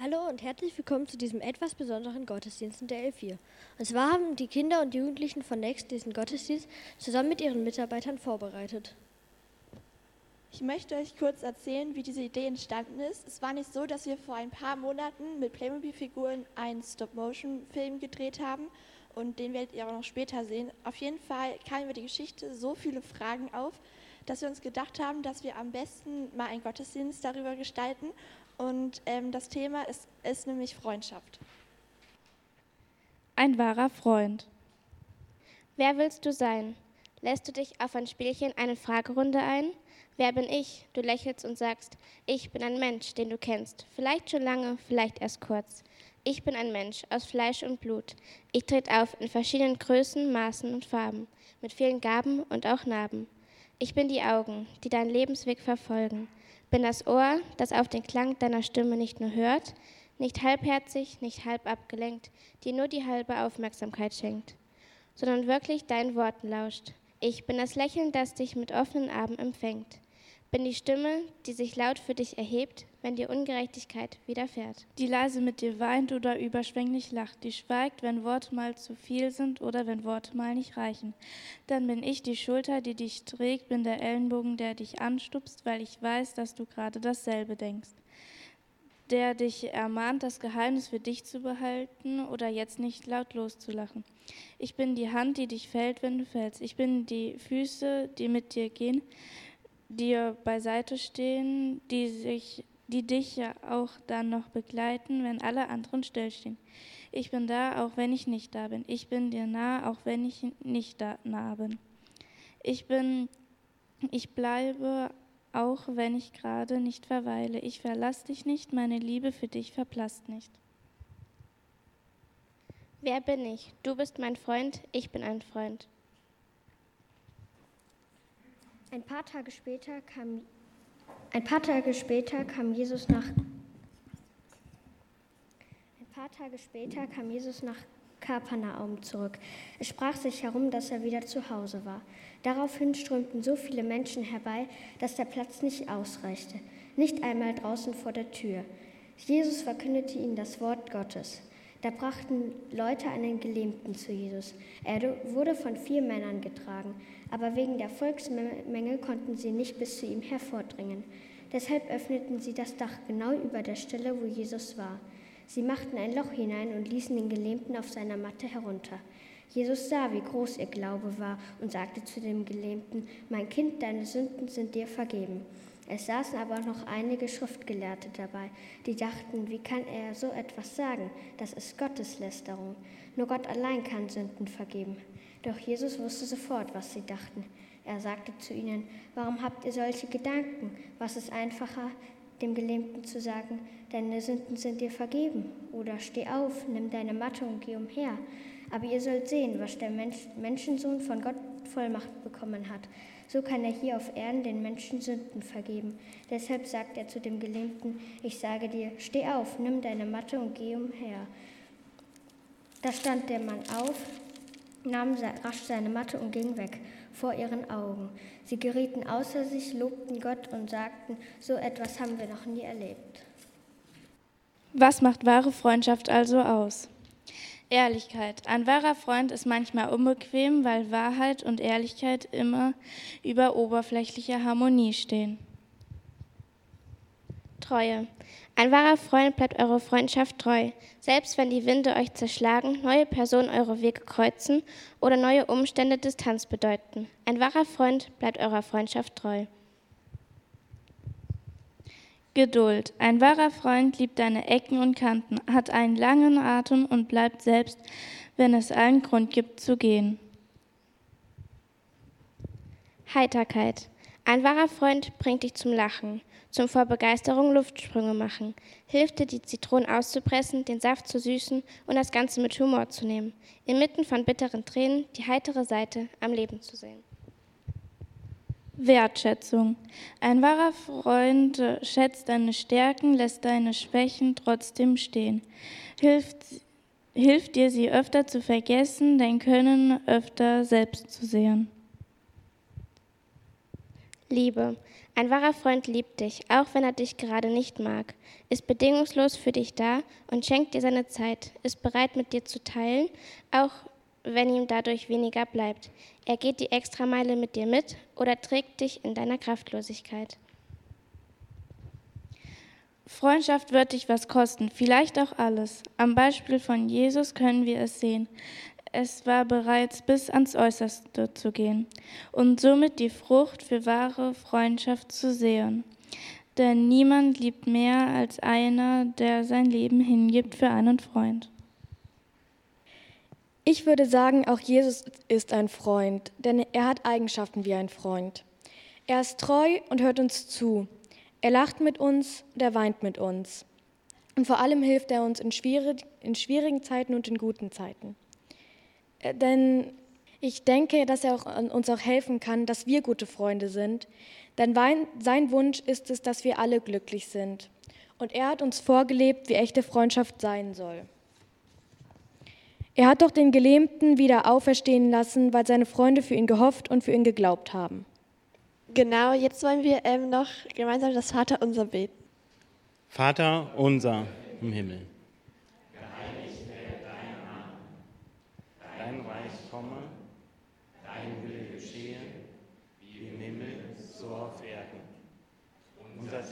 Hallo und herzlich willkommen zu diesem etwas besonderen Gottesdienst in der L4. Und zwar haben die Kinder und Jugendlichen von Next diesen Gottesdienst zusammen mit ihren Mitarbeitern vorbereitet. Ich möchte euch kurz erzählen, wie diese Idee entstanden ist. Es war nicht so, dass wir vor ein paar Monaten mit Playmobil-Figuren einen Stop-Motion-Film gedreht haben und den werdet ihr auch noch später sehen. Auf jeden Fall kamen über die Geschichte so viele Fragen auf, dass wir uns gedacht haben, dass wir am besten mal einen Gottesdienst darüber gestalten und ähm, das Thema ist, ist nämlich Freundschaft. Ein wahrer Freund. Wer willst du sein? Lässt du dich auf ein Spielchen eine Fragerunde ein? Wer bin ich? Du lächelst und sagst, ich bin ein Mensch, den du kennst. Vielleicht schon lange, vielleicht erst kurz. Ich bin ein Mensch aus Fleisch und Blut. Ich trete auf in verschiedenen Größen, Maßen und Farben, mit vielen Gaben und auch Narben. Ich bin die Augen, die deinen Lebensweg verfolgen. Bin das Ohr, das auf den Klang deiner Stimme nicht nur hört, nicht halbherzig, nicht halb abgelenkt, dir nur die halbe Aufmerksamkeit schenkt, sondern wirklich deinen Worten lauscht. Ich bin das Lächeln, das dich mit offenen Armen empfängt. Bin die Stimme, die sich laut für dich erhebt, wenn dir Ungerechtigkeit widerfährt. Die leise mit dir weint oder überschwänglich lacht, die schweigt, wenn Worte mal zu viel sind oder wenn Worte mal nicht reichen. Dann bin ich die Schulter, die dich trägt, bin der Ellenbogen, der dich anstupst, weil ich weiß, dass du gerade dasselbe denkst. Der dich ermahnt, das Geheimnis für dich zu behalten oder jetzt nicht laut loszulachen. Ich bin die Hand, die dich fällt, wenn du fällst. Ich bin die Füße, die mit dir gehen, dir beiseite stehen, die sich die dich ja auch dann noch begleiten, wenn alle anderen stillstehen. Ich bin da, auch wenn ich nicht da bin. Ich bin dir nah, auch wenn ich nicht da nah bin. Ich bin, ich bleibe, auch wenn ich gerade nicht verweile. Ich verlass dich nicht, meine Liebe für dich verblasst nicht. Wer bin ich? Du bist mein Freund, ich bin ein Freund. Ein paar Tage später kam ein paar Tage später kam Jesus nach Ein paar Tage später kam Jesus nach Kapernaum zurück. Es sprach sich herum, dass er wieder zu Hause war. Daraufhin strömten so viele Menschen herbei, dass der Platz nicht ausreichte, nicht einmal draußen vor der Tür. Jesus verkündete ihnen das Wort Gottes. Da brachten Leute einen Gelähmten zu Jesus. Er wurde von vier Männern getragen, aber wegen der Volksmenge konnten sie nicht bis zu ihm hervordringen. Deshalb öffneten sie das Dach genau über der Stelle, wo Jesus war. Sie machten ein Loch hinein und ließen den Gelähmten auf seiner Matte herunter. Jesus sah, wie groß ihr Glaube war und sagte zu dem Gelähmten, Mein Kind, deine Sünden sind dir vergeben. Es saßen aber noch einige Schriftgelehrte dabei, die dachten, wie kann er so etwas sagen? Das ist Gotteslästerung. Nur Gott allein kann Sünden vergeben. Doch Jesus wusste sofort, was sie dachten. Er sagte zu ihnen, warum habt ihr solche Gedanken? Was ist einfacher, dem Gelähmten zu sagen, deine Sünden sind dir vergeben? Oder steh auf, nimm deine Matte und geh umher. Aber ihr sollt sehen, was der Mensch, Menschensohn von Gott Vollmacht bekommen hat. So kann er hier auf Erden den Menschen Sünden vergeben. Deshalb sagt er zu dem Gelähmten, ich sage dir, steh auf, nimm deine Matte und geh umher. Da stand der Mann auf, nahm rasch seine Matte und ging weg vor ihren Augen. Sie gerieten außer sich, lobten Gott und sagten, so etwas haben wir noch nie erlebt. Was macht wahre Freundschaft also aus? Ehrlichkeit. Ein wahrer Freund ist manchmal unbequem, weil Wahrheit und Ehrlichkeit immer über oberflächlicher Harmonie stehen. Treue. Ein wahrer Freund bleibt eurer Freundschaft treu, selbst wenn die Winde euch zerschlagen, neue Personen eure Wege kreuzen oder neue Umstände Distanz bedeuten. Ein wahrer Freund bleibt eurer Freundschaft treu. Geduld. Ein wahrer Freund liebt deine Ecken und Kanten, hat einen langen Atem und bleibt selbst, wenn es allen Grund gibt zu gehen. Heiterkeit. Ein wahrer Freund bringt dich zum Lachen, zum vor Begeisterung Luftsprünge machen, hilft dir, die Zitronen auszupressen, den Saft zu süßen und das Ganze mit Humor zu nehmen, inmitten von bitteren Tränen die heitere Seite am Leben zu sehen. Wertschätzung. Ein wahrer Freund schätzt deine Stärken, lässt deine Schwächen trotzdem stehen, hilft, hilft dir, sie öfter zu vergessen, dein Können öfter selbst zu sehen. Liebe. Ein wahrer Freund liebt dich, auch wenn er dich gerade nicht mag, ist bedingungslos für dich da und schenkt dir seine Zeit, ist bereit mit dir zu teilen, auch wenn ihm dadurch weniger bleibt. Er geht die Extrameile mit dir mit oder trägt dich in deiner Kraftlosigkeit. Freundschaft wird dich was kosten, vielleicht auch alles. Am Beispiel von Jesus können wir es sehen. Es war bereits bis ans Äußerste zu gehen und somit die Frucht für wahre Freundschaft zu sehen. Denn niemand liebt mehr als einer, der sein Leben hingibt für einen Freund. Ich würde sagen, auch Jesus ist ein Freund, denn er hat Eigenschaften wie ein Freund. Er ist treu und hört uns zu. Er lacht mit uns und er weint mit uns. Und vor allem hilft er uns in, schwierig, in schwierigen Zeiten und in guten Zeiten. Äh, denn ich denke, dass er auch, uns auch helfen kann, dass wir gute Freunde sind. Denn sein Wunsch ist es, dass wir alle glücklich sind. Und er hat uns vorgelebt, wie echte Freundschaft sein soll. Er hat doch den Gelähmten wieder auferstehen lassen, weil seine Freunde für ihn gehofft und für ihn geglaubt haben. Genau, jetzt wollen wir ähm, noch gemeinsam das Vater unser beten. Vater unser im Himmel. Geheiligt werde dein Name. Dein Reich komme, dein Wille geschehe, wie im Himmel, so auf Erden. Unser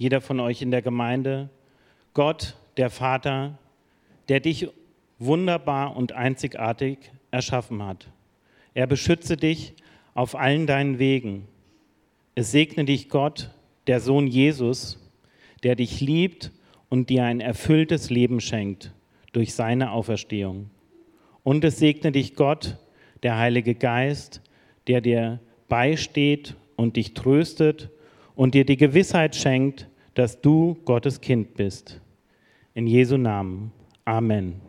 jeder von euch in der Gemeinde, Gott, der Vater, der dich wunderbar und einzigartig erschaffen hat. Er beschütze dich auf allen deinen Wegen es segne dich Gott, der Sohn Jesus, der dich liebt und dir ein erfülltes Leben schenkt durch seine Auferstehung. Und es segne dich Gott, der Heilige Geist, der dir beisteht und dich tröstet und dir die Gewissheit schenkt, dass du Gottes Kind bist. In Jesu Namen. Amen.